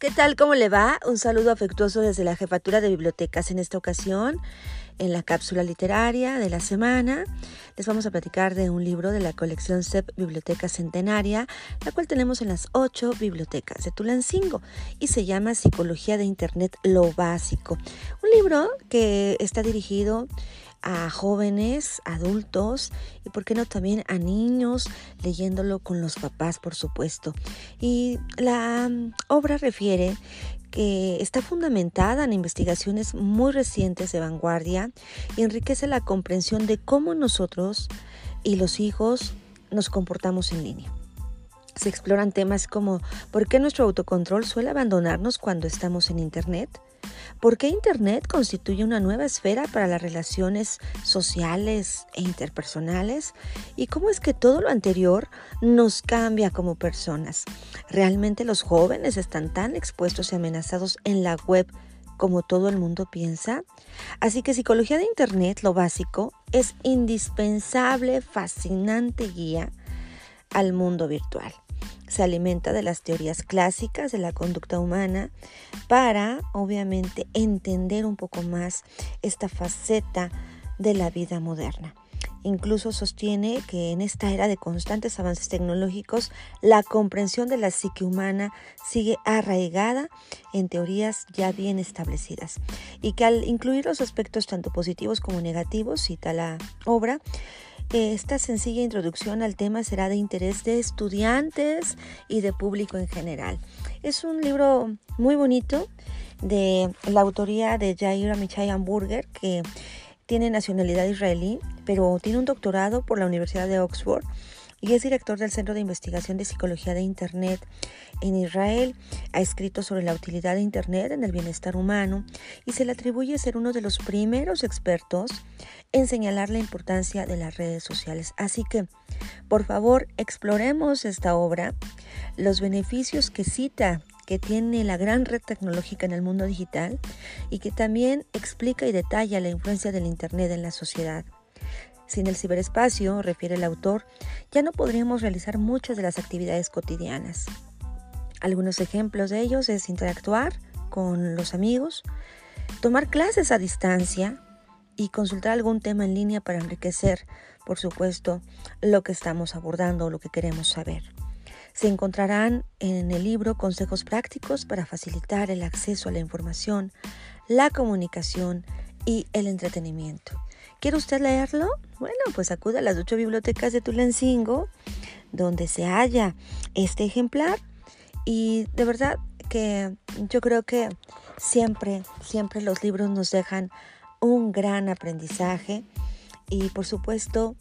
¿Qué tal? ¿Cómo le va? Un saludo afectuoso desde la Jefatura de Bibliotecas. En esta ocasión, en la cápsula literaria de la semana, les vamos a platicar de un libro de la colección CEP Biblioteca Centenaria, la cual tenemos en las ocho bibliotecas de Tulancingo y se llama Psicología de Internet, lo básico. Un libro que está dirigido a jóvenes, adultos y, por qué no, también a niños, leyéndolo con los papás, por supuesto. Y la mm, obra refiere que está fundamentada en investigaciones muy recientes de vanguardia y enriquece la comprensión de cómo nosotros y los hijos nos comportamos en línea. Se exploran temas como por qué nuestro autocontrol suele abandonarnos cuando estamos en Internet, ¿Por qué Internet constituye una nueva esfera para las relaciones sociales e interpersonales? ¿Y cómo es que todo lo anterior nos cambia como personas? ¿Realmente los jóvenes están tan expuestos y amenazados en la web como todo el mundo piensa? Así que psicología de Internet, lo básico, es indispensable, fascinante guía al mundo virtual se alimenta de las teorías clásicas de la conducta humana para, obviamente, entender un poco más esta faceta de la vida moderna. Incluso sostiene que en esta era de constantes avances tecnológicos, la comprensión de la psique humana sigue arraigada en teorías ya bien establecidas y que al incluir los aspectos tanto positivos como negativos, cita la obra, esta sencilla introducción al tema será de interés de estudiantes y de público en general. Es un libro muy bonito de la autoría de Jair Amichai Hamburger, que tiene nacionalidad israelí, pero tiene un doctorado por la Universidad de Oxford y es director del Centro de Investigación de Psicología de Internet en Israel. Ha escrito sobre la utilidad de Internet en el bienestar humano y se le atribuye ser uno de los primeros expertos en señalar la importancia de las redes sociales. Así que, por favor, exploremos esta obra, los beneficios que cita que tiene la gran red tecnológica en el mundo digital y que también explica y detalla la influencia del Internet en la sociedad. Sin el ciberespacio, refiere el autor, ya no podríamos realizar muchas de las actividades cotidianas. Algunos ejemplos de ellos es interactuar con los amigos, tomar clases a distancia y consultar algún tema en línea para enriquecer, por supuesto, lo que estamos abordando o lo que queremos saber. Se encontrarán en el libro consejos prácticos para facilitar el acceso a la información, la comunicación y el entretenimiento. ¿Quiere usted leerlo? Bueno, pues acude a las ocho bibliotecas de Tulancingo, donde se halla este ejemplar. Y de verdad que yo creo que siempre, siempre los libros nos dejan un gran aprendizaje y por supuesto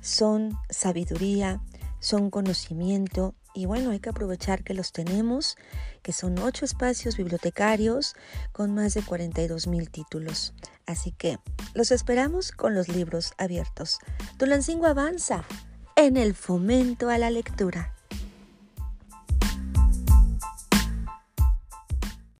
son sabiduría, son conocimiento y bueno, hay que aprovechar que los tenemos, que son ocho espacios bibliotecarios con más de 42 mil títulos. Así que los esperamos con los libros abiertos. Tulancingo avanza en el fomento a la lectura.